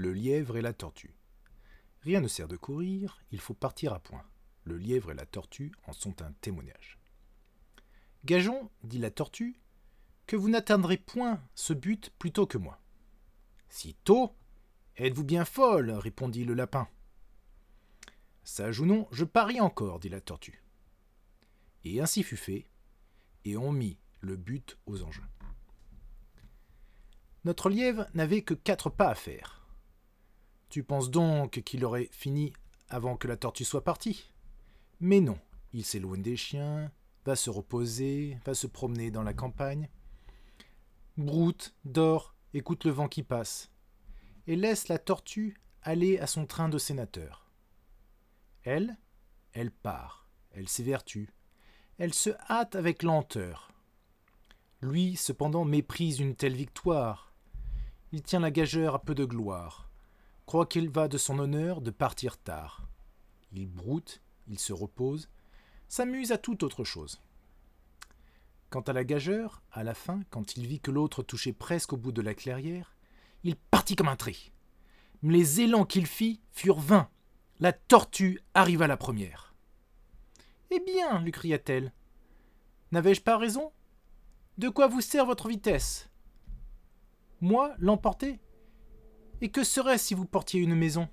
Le lièvre et la tortue. Rien ne sert de courir, il faut partir à point. Le lièvre et la tortue en sont un témoignage. Gageons, dit la tortue, que vous n'atteindrez point ce but plus tôt que moi. Si tôt Êtes-vous bien folle répondit le lapin. Sage ou non, je parie encore, dit la tortue. Et ainsi fut fait, et on mit le but aux enjeux. Notre lièvre n'avait que quatre pas à faire. Tu penses donc qu'il aurait fini avant que la tortue soit partie? Mais non, il s'éloigne des chiens, va se reposer, va se promener dans la campagne, broute, dort, écoute le vent qui passe, et laisse la tortue aller à son train de sénateur. Elle, elle part, elle s'évertue, elle se hâte avec lenteur. Lui, cependant, méprise une telle victoire. Il tient la gageure à peu de gloire, croit qu'il va de son honneur de partir tard. Il broute, il se repose, s'amuse à toute autre chose. Quant à la gageure, à la fin, quand il vit que l'autre touchait presque au bout de la clairière, il partit comme un trait. Mais les élans qu'il fit furent vains. La tortue arriva la première. Eh bien, lui cria-t-elle, n'avais-je pas raison? De quoi vous sert votre vitesse? Moi, l'emporter? Et que serait-ce si vous portiez une maison?